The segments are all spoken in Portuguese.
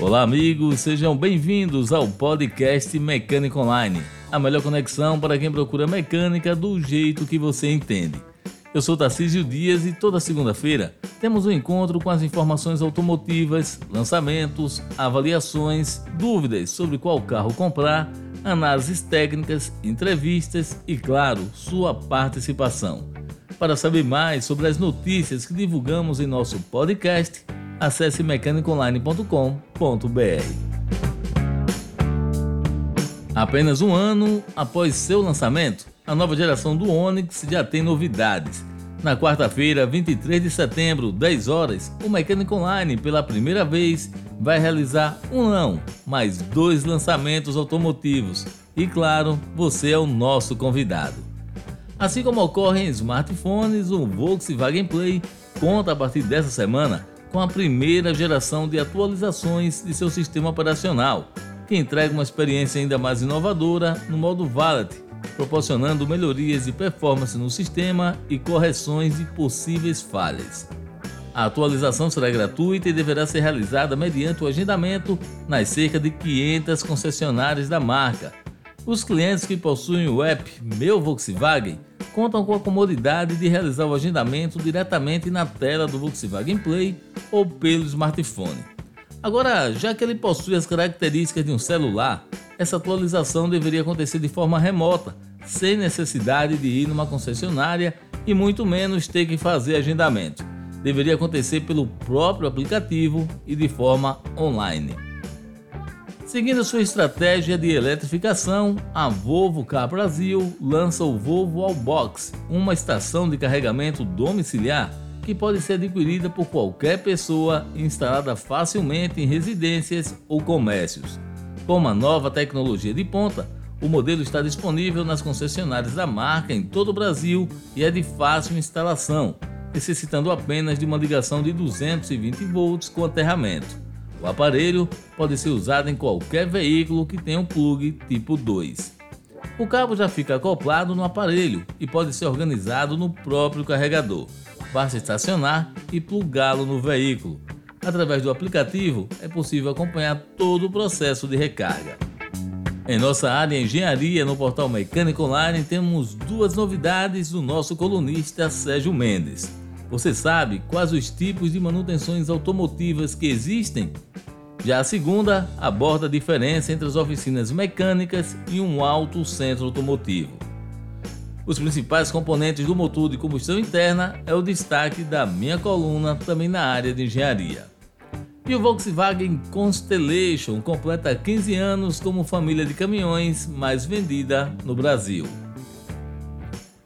Olá, amigos, sejam bem-vindos ao podcast Mecânica Online, a melhor conexão para quem procura mecânica do jeito que você entende. Eu sou Tarcísio Dias e toda segunda-feira temos um encontro com as informações automotivas, lançamentos, avaliações, dúvidas sobre qual carro comprar, análises técnicas, entrevistas e, claro, sua participação. Para saber mais sobre as notícias que divulgamos em nosso podcast, acesse mecanicaonline.com.br. Apenas um ano após seu lançamento, a nova geração do Onix já tem novidades. Na quarta-feira, 23 de setembro, 10 horas, o Mecânico Online, pela primeira vez, vai realizar um não, mais dois lançamentos automotivos. E claro, você é o nosso convidado. Assim como ocorre em smartphones, o Volkswagen Play conta a partir dessa semana com a primeira geração de atualizações de seu sistema operacional, que entrega uma experiência ainda mais inovadora no modo Valet, proporcionando melhorias de performance no sistema e correções de possíveis falhas. A atualização será gratuita e deverá ser realizada mediante o agendamento nas cerca de 500 concessionárias da marca. Os clientes que possuem o app Meu Volkswagen contam com a comodidade de realizar o agendamento diretamente na tela do Volkswagen Play ou pelo smartphone. Agora, já que ele possui as características de um celular, essa atualização deveria acontecer de forma remota, sem necessidade de ir numa concessionária e muito menos ter que fazer agendamento. Deveria acontecer pelo próprio aplicativo e de forma online. Seguindo sua estratégia de eletrificação, a Volvo Car Brasil lança o Volvo Allbox, uma estação de carregamento domiciliar que pode ser adquirida por qualquer pessoa instalada facilmente em residências ou comércios. Com uma nova tecnologia de ponta, o modelo está disponível nas concessionárias da marca em todo o Brasil e é de fácil instalação, necessitando apenas de uma ligação de 220 volts com aterramento. O aparelho pode ser usado em qualquer veículo que tenha um plug tipo 2. O cabo já fica acoplado no aparelho e pode ser organizado no próprio carregador. Basta estacionar e plugá-lo no veículo. Através do aplicativo é possível acompanhar todo o processo de recarga. Em nossa área engenharia no portal Mecânico Online temos duas novidades do nosso colunista Sérgio Mendes. Você sabe quais os tipos de manutenções automotivas que existem? Já a segunda aborda a diferença entre as oficinas mecânicas e um alto centro automotivo. Os principais componentes do motor de combustão interna é o destaque da minha coluna também na área de engenharia. E o Volkswagen Constellation completa 15 anos como família de caminhões mais vendida no Brasil.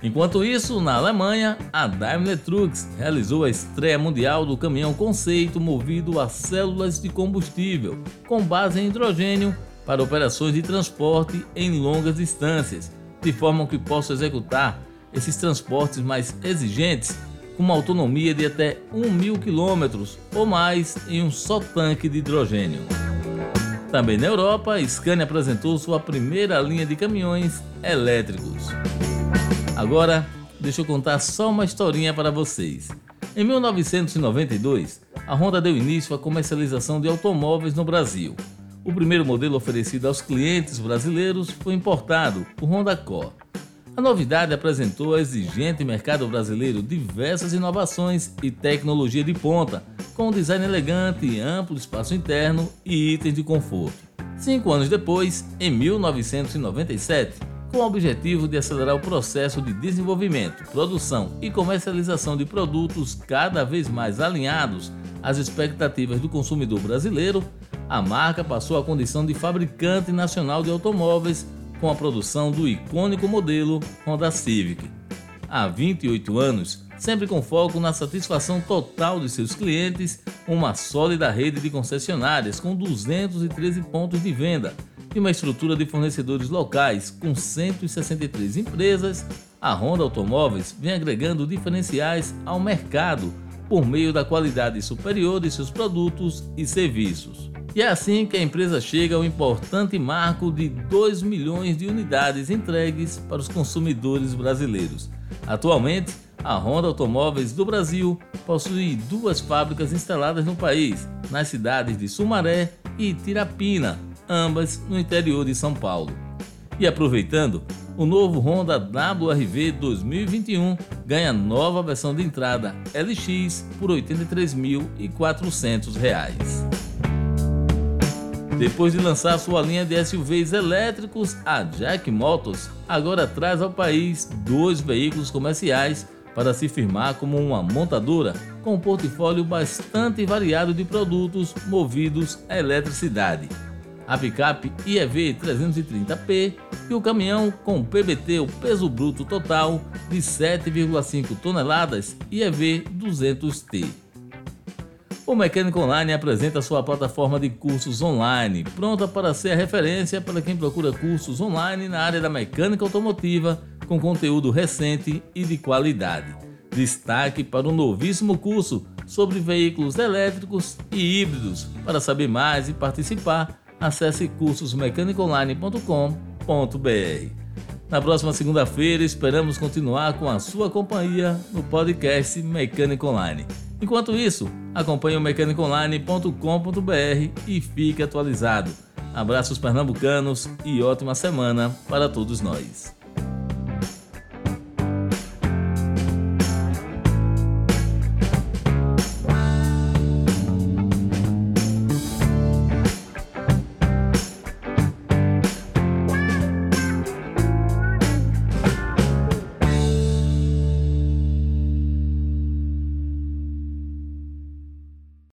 Enquanto isso, na Alemanha, a Daimler Trucks realizou a estreia mundial do caminhão conceito movido a células de combustível com base em hidrogênio para operações de transporte em longas distâncias, de forma que possa executar esses transportes mais exigentes com uma autonomia de até 1 mil quilômetros ou mais em um só tanque de hidrogênio. Também na Europa, a Scania apresentou sua primeira linha de caminhões elétricos. Agora, deixa eu contar só uma historinha para vocês. Em 1992, a Honda deu início à comercialização de automóveis no Brasil. O primeiro modelo oferecido aos clientes brasileiros foi importado, o Honda Core. A novidade apresentou ao exigente mercado brasileiro diversas inovações e tecnologia de ponta, com um design elegante, amplo espaço interno e itens de conforto. Cinco anos depois, em 1997, com o objetivo de acelerar o processo de desenvolvimento, produção e comercialização de produtos cada vez mais alinhados às expectativas do consumidor brasileiro, a marca passou à condição de fabricante nacional de automóveis com a produção do icônico modelo Honda Civic. Há 28 anos, sempre com foco na satisfação total de seus clientes, uma sólida rede de concessionárias com 213 pontos de venda e uma estrutura de fornecedores locais com 163 empresas, a Honda Automóveis vem agregando diferenciais ao mercado por meio da qualidade superior de seus produtos e serviços. E é assim que a empresa chega ao importante marco de 2 milhões de unidades entregues para os consumidores brasileiros. Atualmente, A Honda Automóveis do Brasil possui duas fábricas instaladas no país, nas cidades de Sumaré e Tirapina, ambas no interior de São Paulo. E aproveitando, o novo Honda WRV 2021 ganha nova versão de entrada LX por R$ 83.400. Depois de lançar sua linha de SUVs elétricos, a Jack Motors agora traz ao país dois veículos comerciais para se firmar como uma montadora com um portfólio bastante variado de produtos movidos à eletricidade a picape IEV 330P e o caminhão com PBT, o peso bruto total de 7,5 toneladas IEV 200T. O Mecânico Online apresenta sua plataforma de cursos online, pronta para ser a referência para quem procura cursos online na área da mecânica automotiva, com conteúdo recente e de qualidade. Destaque para o novíssimo curso sobre veículos elétricos e híbridos. Para saber mais e participar, acesse cursosmecanicaonline.com.br. Na próxima segunda-feira esperamos continuar com a sua companhia no podcast Mecânico Online. Enquanto isso, acompanhe o mecanicaonline.com.br e fique atualizado. Abraços pernambucanos e ótima semana para todos nós.